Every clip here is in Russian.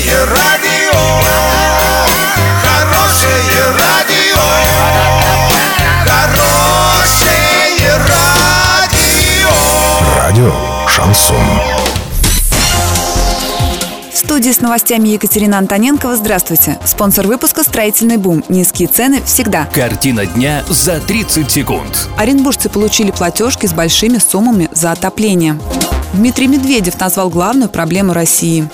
Хорошее радио, хорошее радио, хорошее радио. Радио Шансон. В студии с новостями Екатерина Антоненкова. Здравствуйте. Спонсор выпуска «Строительный бум». Низкие цены всегда. Картина дня за 30 секунд. Оренбуржцы получили платежки с большими суммами за отопление. Дмитрий Медведев назвал главную проблему России.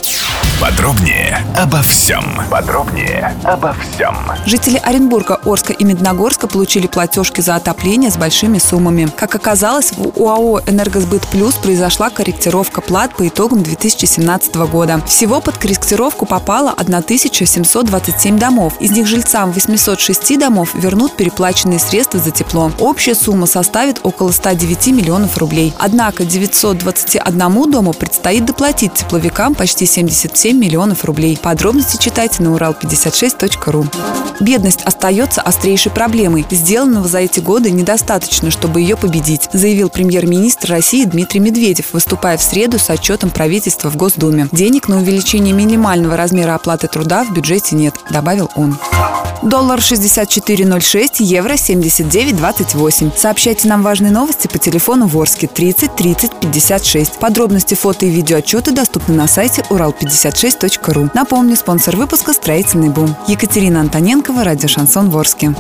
Подробнее обо всем. Подробнее обо всем. Жители Оренбурга, Орска и Медногорска получили платежки за отопление с большими суммами. Как оказалось, в УАО «Энергосбыт Плюс» произошла корректировка плат по итогам 2017 года. Всего под корректировку попало 1727 домов. Из них жильцам 806 домов вернут переплаченные средства за тепло. Общая сумма составит около 109 миллионов рублей. Однако 921 дому предстоит доплатить тепловикам почти 77 миллионов рублей. Подробности читайте на урал56.ру. Бедность остается острейшей проблемой. Сделанного за эти годы недостаточно, чтобы ее победить, заявил премьер-министр России Дмитрий Медведев, выступая в среду с отчетом правительства в Госдуме. Денег на увеличение минимального размера оплаты труда в бюджете нет, добавил он. Доллар 64.06, евро 79.28. Сообщайте нам важные новости по телефону Ворске 30 30 56. Подробности, фото и видеоотчеты доступны на сайте урал56.ру. Напомню, спонсор выпуска «Строительный бум». Екатерина Антоненкова, радио «Шансон Ворске».